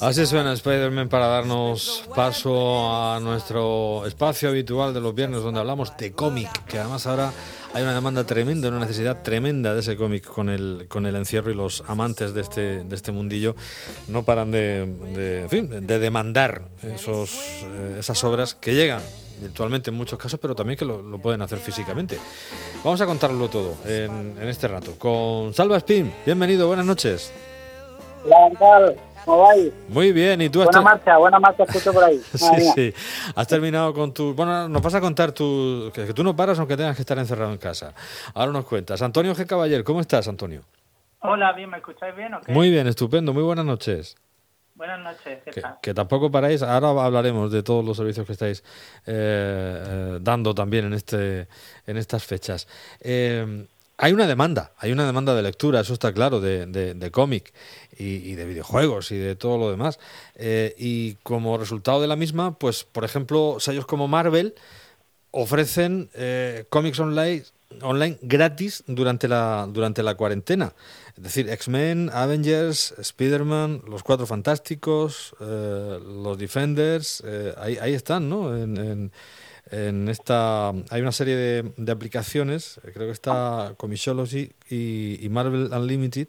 Así suena Spider-Man para darnos paso a nuestro espacio habitual de los viernes donde hablamos de cómic, que además ahora hay una demanda tremenda, una necesidad tremenda de ese cómic con el, con el encierro y los amantes de este, de este mundillo. No paran de, de, demandar esos, eh, esas obras que llegan virtualmente en muchos casos, pero también que lo, pueden hacer físicamente. Vamos a contarlo todo en, en este rato. Con Salva Spin, bienvenido, buenas noches. Hola, ¿Cómo vais? Muy bien, ¿y tú Buena marcha, buena marcha, escucho por ahí. sí, sí. Has terminado con tu... Bueno, nos vas a contar tu... que, tú no paras aunque tengas que estar encerrado en casa. Ahora nos cuentas. Antonio G. Caballer, ¿cómo estás, Antonio? Hola, bien, ¿me escucháis bien o qué? Muy bien, estupendo. Muy buenas noches. Buenas noches, ¿qué tal? Que, tampoco paráis. Ahora hablaremos de todos los servicios que estáis eh, eh, dando también en, este, en estas fechas. Eh, hay una demanda, hay una demanda de lectura, eso está claro, de, de, cómic y, de videojuegos y de todo lo demás. Eh, y como resultado de la misma, pues, por ejemplo, sellos como Marvel ofrecen cómics online, online gratis durante la, durante la cuarentena. Es decir, X-Men, Avengers, Spider-Man, Los Cuatro Fantásticos, eh, los Defenders, ahí, ahí están, ¿no? en en esta hay una serie de, aplicaciones, creo que está Comixology y, Marvel Unlimited,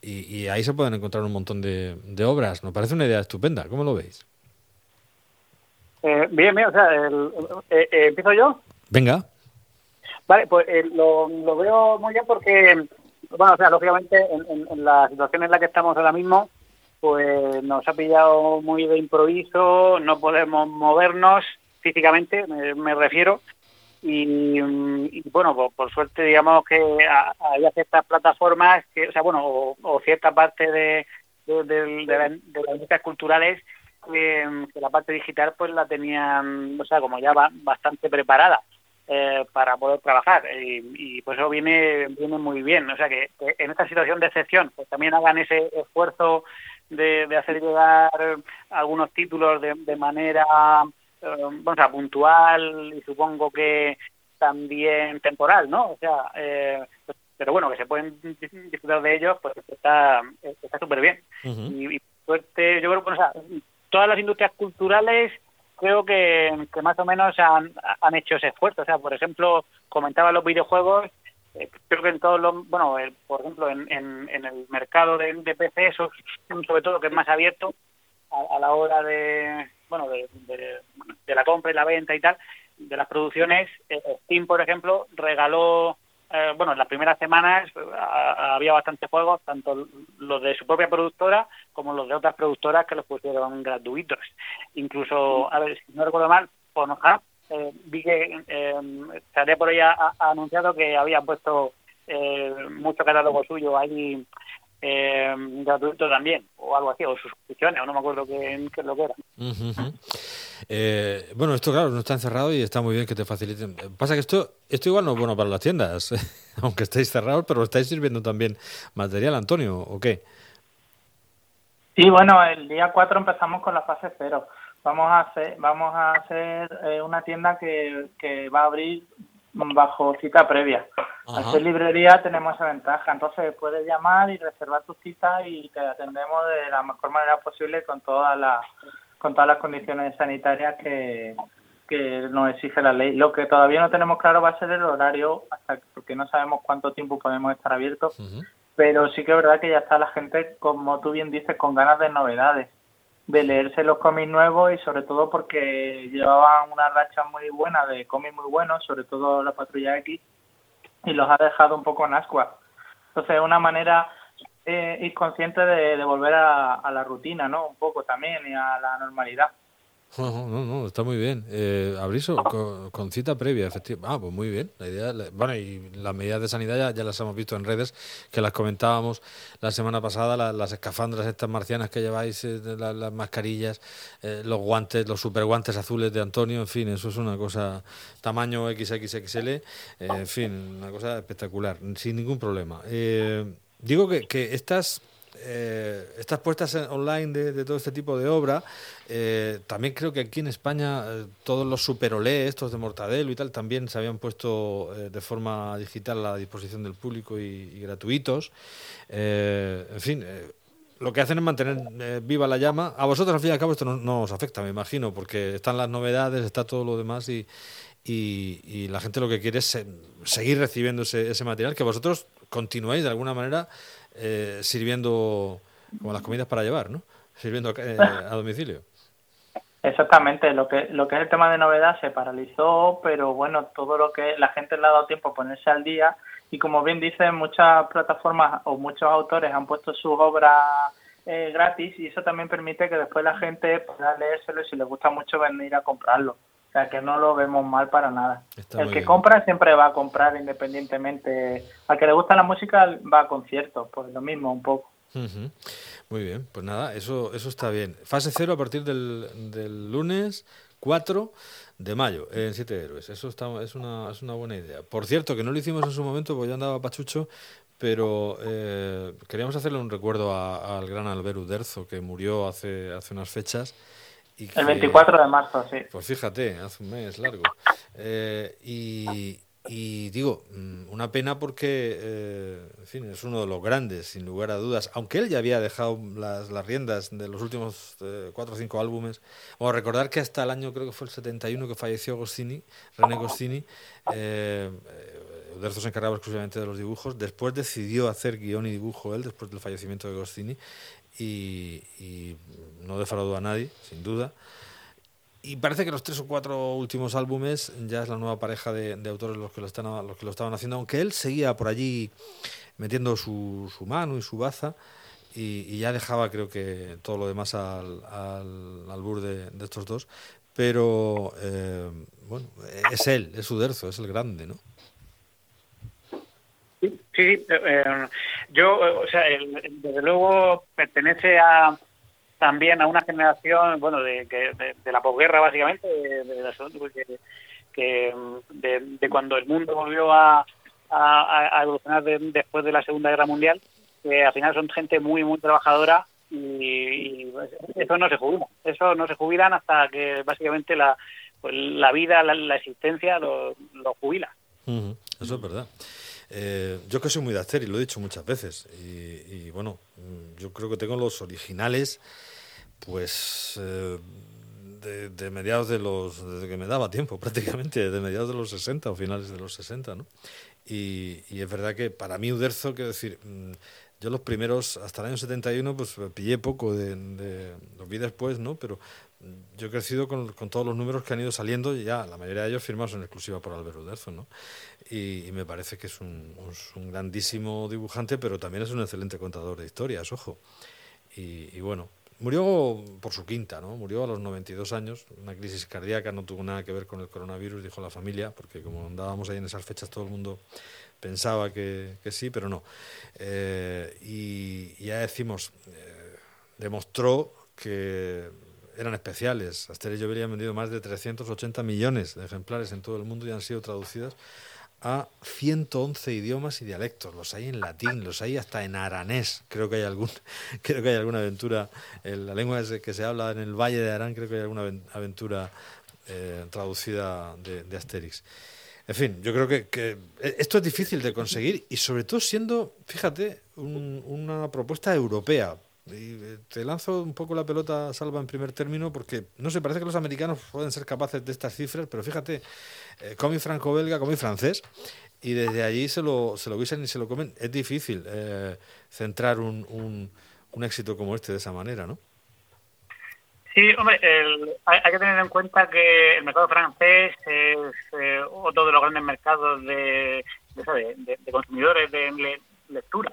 y, ahí se pueden encontrar un montón de, obras. Nos parece una idea estupenda. ¿Cómo lo veis? Eh, bien, bien, o sea, eh, eh, ¿empiezo yo? Venga. Vale, pues lo, lo, veo muy bien porque, bueno, o sea, lógicamente en, la situación en la que estamos ahora mismo, pues nos ha pillado muy de improviso, no podemos movernos, físicamente, me, refiero. Y, bueno, por, suerte, digamos que hay ciertas plataformas, que, o sea, bueno, o, cierta parte de, de, las industrias culturales que, la parte digital pues la tenían, o sea, como ya va, bastante preparada. Eh, para poder trabajar y, pues eso viene viene muy bien o sea que, en esta situación de excepción pues también hagan ese esfuerzo de, de hacer llegar algunos títulos de, de manera bueno, o sea, puntual y supongo que también temporal, ¿no? O sea, eh, pero bueno, que se pueden disfrutar de ellos, pues está está súper bien. y, suerte, yo creo que, o sea, todas las industrias culturales creo que, más o menos han, han hecho ese esfuerzo. O sea, por ejemplo, comentaba los videojuegos, eh, creo que en todos los, bueno, por ejemplo, en, en, en, el mercado de, de PC, eso sobre todo que es más abierto a la hora de, bueno, de, de, la compra y la venta y tal, de las producciones, eh, Steam, por ejemplo, regaló, eh, bueno, en las primeras semanas eh, había bastantes juegos, tanto los de su propia productora como los de otras productoras que los pusieron gratuitos. Incluso, a ver, si no recuerdo mal, Pornhub, eh, vi que eh, por ahí ha, anunciado que había puesto eh, mucho catálogo suyo ahí eh, gratuito también, o algo así, o suscripciones, o no me acuerdo qué, qué es lo que era. eh, bueno, esto claro, no está encerrado y está muy bien que te faciliten. Pasa que esto, esto igual no es bueno para las tiendas, aunque estéis cerrados, pero estáis sirviendo también material, Antonio, ¿o qué? Sí, bueno, el día 4 empezamos con la fase 0. Vamos a hacer, vamos a hacer eh, una tienda que, que va a abrir bajo cita previa. Al ser librería tenemos esa ventaja, entonces puedes llamar y reservar tu cita y te atendemos de la mejor manera posible con todas las con todas las condiciones sanitarias que, que nos exige la ley. Lo que todavía no tenemos claro va a ser el horario, hasta porque no sabemos cuánto tiempo podemos estar abiertos, pero sí que es verdad que ya está la gente, como tú bien dices, con ganas de novedades de leerse los cómics nuevos y sobre todo porque llevaban una racha muy buena de cómics muy buenos, sobre todo la Patrulla X, y los ha dejado un poco en ascua. Entonces es una manera eh, inconsciente de, de volver a, a, la rutina, ¿no? Un poco también y a la normalidad. No, no, no, está muy bien. Eh, Abriso, con, cita previa, efectivamente. Ah, pues muy bien. La idea, bueno, y las medidas de sanidad ya, ya, las hemos visto en redes, que las comentábamos la semana pasada, las escafandras estas marcianas que lleváis, eh, las, mascarillas, eh, los guantes, los super guantes azules de Antonio, en fin, eso es una cosa, tamaño XXXL, eh, en fin, una cosa espectacular, sin ningún problema. digo que, que estas eh, estas puestas online de, todo este tipo de obra, eh, también creo que aquí en España todos los super olé, estos de Mortadelo y tal, también se habían puesto de forma digital a disposición del público y, gratuitos. en fin lo que hacen es mantener viva la llama. A vosotros, al fin y al cabo, esto no, os afecta, me imagino, porque están las novedades, está todo lo demás y, y, la gente lo que quiere es seguir recibiendo ese, ese material, que vosotros continuáis de alguna manera eh, sirviendo como las comidas para llevar, ¿no? Sirviendo eh, a domicilio. Exactamente, lo que lo que es el tema de novedad se paralizó, pero bueno, todo lo que la gente le ha dado tiempo a ponerse al día y como bien dicen, muchas plataformas o muchos autores han puesto sus obras eh, gratis y eso también permite que después la gente pueda leérselo y si le gusta mucho venir a comprarlo sea que no lo vemos mal para nada. el que compra siempre va a comprar independientemente. Al que le gusta la música va a conciertos, pues lo mismo un poco. Muy bien, pues nada, eso, eso está bien. Fase cero a partir del, del lunes 4 de mayo en Siete Héroes. Eso está, es, una, es una buena idea. Por cierto, que no lo hicimos en su momento porque yo andaba pachucho, pero eh, queríamos hacerle un recuerdo al gran Albert Uderzo que murió hace, hace unas fechas el 24 de marzo, sí. Pues fíjate, hace un mes largo. Eh, y, digo, mm, una pena porque, eh, en fin, es uno de los grandes, sin lugar a dudas. Aunque él ya había dejado las, las riendas de los últimos eh, cuatro o cinco álbumes. O recordar que hasta el año, creo que fue el 71, que falleció Goscini, René Goscini. Eh, Uderzo se encargaba exclusivamente de los dibujos. Después decidió hacer guion y dibujo él, después del fallecimiento de Goscini y, no defraudó a nadie, sin duda. Y parece que los tres o cuatro últimos álbumes ya es la nueva pareja de, autores los que, lo están, los que lo estaban haciendo, aunque él seguía por allí metiendo su, su mano y su baza y, ya dejaba creo que todo lo demás al, al albur de, estos dos. Pero eh, bueno, es él, es Uderzo, es el grande, ¿no? Sí, sí. Eh, yo, o sea, desde luego pertenece a también a una generación, bueno, de, de, la posguerra básicamente, de, que, de, cuando el mundo volvió a, a, evolucionar después de la Segunda Guerra Mundial, que al final son gente muy, muy trabajadora y, eso no se jubila. Eso no se jubilan hasta que básicamente la, pues, la vida, la, existencia lo, lo jubila. Eso es verdad. Eh, yo que soy muy de y lo he dicho muchas veces. Y, bueno, mm, yo creo que tengo los originales, pues eh, de, mediados de los. desde que me daba tiempo prácticamente, de mediados de los 60 o finales de los 60, ¿no? Y, es verdad que para mí Uderzo, quiero decir. Mm, yo los primeros, hasta el año 71, pues pillé poco, de, de, los vi después, ¿no? Pero yo he crecido con, con, todos los números que han ido saliendo y ya la mayoría de ellos firmados en exclusiva por Albert Uderzo, ¿no? Y, me parece que es un, un, grandísimo dibujante, pero también es un excelente contador de historias, ojo. Y, bueno, murió por su quinta, ¿no? Murió a los 92 años, una crisis cardíaca, no tuvo nada que ver con el coronavirus, dijo la familia, porque como andábamos ahí en esas fechas todo el mundo pensaba que, que sí, pero no. Eh, y, ya decimos, eh, demostró que eran especiales. Asterix y Obelix han vendido más de 380 millones de ejemplares en todo el mundo y han sido traducidas a 111 idiomas y dialectos. Los hay en latín, los hay hasta en aranés. Creo que hay algún, creo que hay alguna aventura. En la lengua que se habla en el Valle de Arán, creo que hay alguna aventura eh, traducida de, Asterix. En fin, yo creo que, que, esto es difícil de conseguir y sobre todo siendo, fíjate, una propuesta europea, y eh, te lanzo un poco la pelota, Salva, en primer término, porque no sé, parece que los americanos pueden ser capaces de estas cifras, pero fíjate, eh, cómic franco-belga, cómic francés, y desde allí se lo, se lo guisan y se lo comen. Es difícil eh, centrar un, un, éxito como este de esa manera, ¿no? Sí, hombre, hay, que tener en cuenta que el mercado francés es eh, otro de los grandes mercados de, de consumidores de lectura.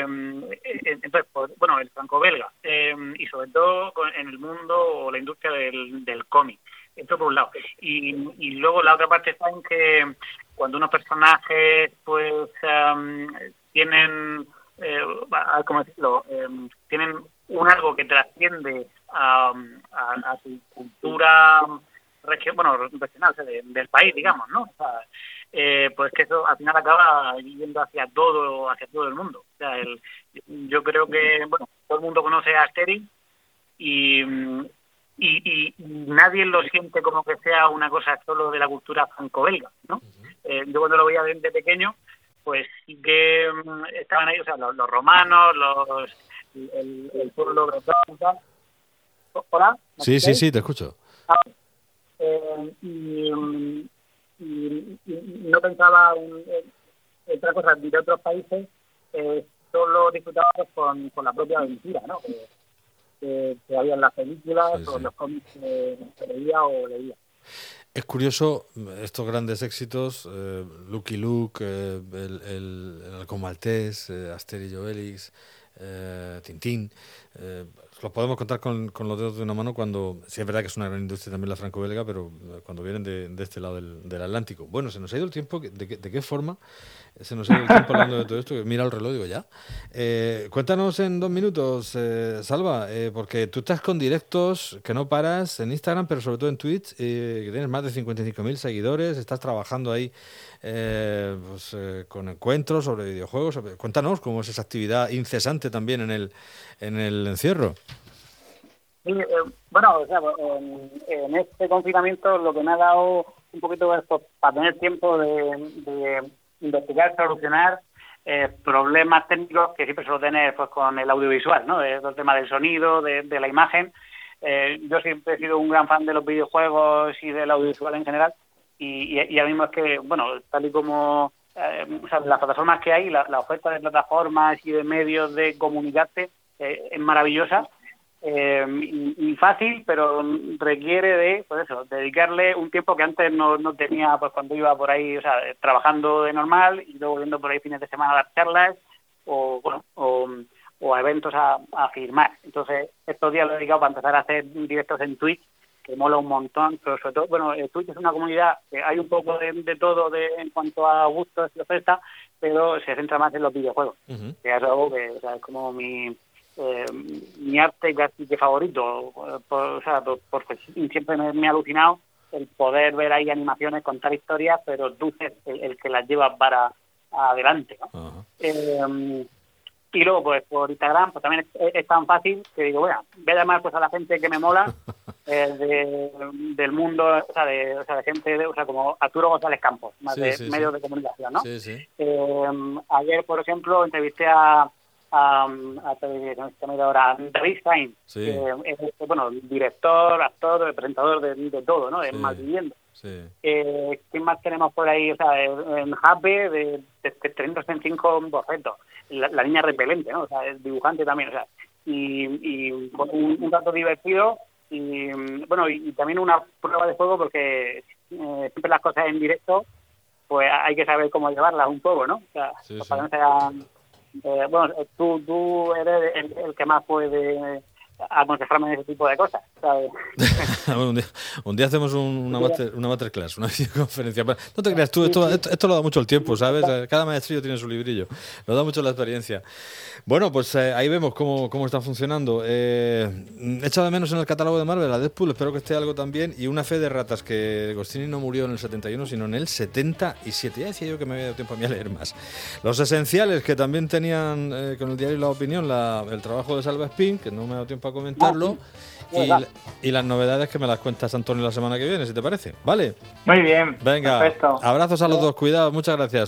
Eh, entonces, pues, bueno, el franco-belga eh, y sobre todo en el mundo o la industria del, del cómic. Esto por un lado. Y, y luego la otra parte está en que cuando unos personajes pues tienen, eh, ¿cómo decirlo? Em, tienen un algo que trasciende a, a, su cultura bueno, regional, del país, digamos, ¿no? O sea, eh, pues que eso al final acaba yendo hacia todo, hacia todo el mundo. O sea, el, yo creo que, bueno, todo el mundo conoce a Asterix y, y, nadie lo siente como que sea una cosa solo de la cultura franco-belga, ¿no? Eh, yo cuando lo veía de, pequeño, pues sí que mm, estaban ahí, o sea, los, romanos, los el, el pueblo bretón, ¿Hola? Sí, sí, sí, te escucho. Ah, eh, y, y, pensaba en, otra cosa de otros países, eh, solo disfrutaba con, con la propia aventura, ¿no? Que, que, había en las películas o en los cómics que, leía o leía. Es curioso estos grandes éxitos, eh, Lucky Luke, eh, el, el, el Halcón Maltés, eh, Asterix y Obelix, eh, Tintín, eh, los podemos contar con, con, los dedos de una mano cuando, sí es verdad que es una gran industria también la franco-belga, pero cuando vienen de, de este lado del, del, Atlántico. Bueno, se nos ha ido el tiempo, ¿de, qué, de qué forma se nos ha ido el tiempo hablando de todo esto? Mira el reloj, digo ya. Eh, cuéntanos en dos minutos, eh, Salva, eh, porque tú estás con directos que no paras en Instagram, pero sobre todo en Twitch, eh, que tienes más de 55.000 seguidores, estás trabajando ahí pues, con encuentros sobre videojuegos. Cuéntanos cómo es esa actividad incesante también en el, en el encierro. Sí, bueno, o sea, en, este confinamiento lo que me ha dado un poquito es pues, para tener tiempo de, de investigar, solucionar eh, problemas técnicos que siempre suelo tener pues con el audiovisual, ¿no? El tema del sonido, de, de la imagen. Eh, yo siempre he sido un gran fan de los videojuegos y del audiovisual en general y, y, y ahora mismo es que, bueno, tal y como eh, las plataformas que hay, la, oferta de plataformas y de medios de comunicarte eh, es maravillosa eh, y, fácil, pero requiere de, pues eso, dedicarle un tiempo que antes no, no tenía, pues cuando iba por ahí, o sea, trabajando de normal y luego yendo por ahí fines de semana a dar charlas o, bueno, o, o a eventos a, a firmar. Entonces, estos días lo he dedicado para empezar a hacer directos en Twitch, que mola un montón, pero sobre todo, bueno, Twitch es una comunidad que hay un poco de, de todo de, en cuanto a gustos y oferta, pero se centra más en los videojuegos, uh -huh. que es algo que o sea, es como mi eh, mi arte casi que favorito, por, o sea, por, porque siempre me, me, ha alucinado el poder ver ahí animaciones, contar historias, pero tú eres el, el que las lleva para adelante. ¿no? Uh -huh. eh, y luego, pues por Instagram, pues también es, es, tan fácil que digo, bueno, voy a llamar pues, a la gente que me mola eh, de, del mundo, o sea, de, o sea, de gente, de, o sea, como Arturo González Campos, más sí, de sí, medios sí. de comunicación, ¿no? Eh, ayer, por ejemplo, entrevisté a a, a, ahora David Sainz, sí. que es este, bueno, director, actor, presentador de, de todo, ¿no? De sí. Malviviendo. Sí. Eh, ¿Quién más tenemos por ahí? O sea, en Happy, de 365 bocetos. La, la, niña repelente, ¿no? O sea, es dibujante también, o sea, y, y un, un dato divertido y, bueno, y, y, también una prueba de juego porque eh, siempre las cosas en directo, pues hay que saber cómo llevarlas un poco, ¿no? O sea, sí, para que no sean eh, bueno, tú, tú eres el, el, que más puede aconsejarme ese tipo de cosas. ¿sabes? un, día, un, día, hacemos un, una, master, una masterclass, una videoconferencia. No te creas tú, esto, esto, esto, lo da mucho el tiempo, ¿sabes? Cada maestrillo tiene su librillo, lo da mucho la experiencia. Bueno, pues eh, ahí vemos cómo, cómo está funcionando. Eh, echa de menos en el catálogo de Marvel a Deadpool, espero que esté algo también. Y una fe de ratas, que Gostini no murió en el 71, sino en el 77. Ya decía yo que me había dado tiempo a mí a leer más. Los esenciales, que también tenían eh, con el diario La Opinión la, el trabajo de Salva Spin, que no me ha dado tiempo comentarlo. Y, y, las novedades que me las cuentas, Antonio, la semana que viene, si te parece. ¿Vale? Muy bien. Venga. Perfecto. Abrazos a los dos. Cuidado. Muchas gracias.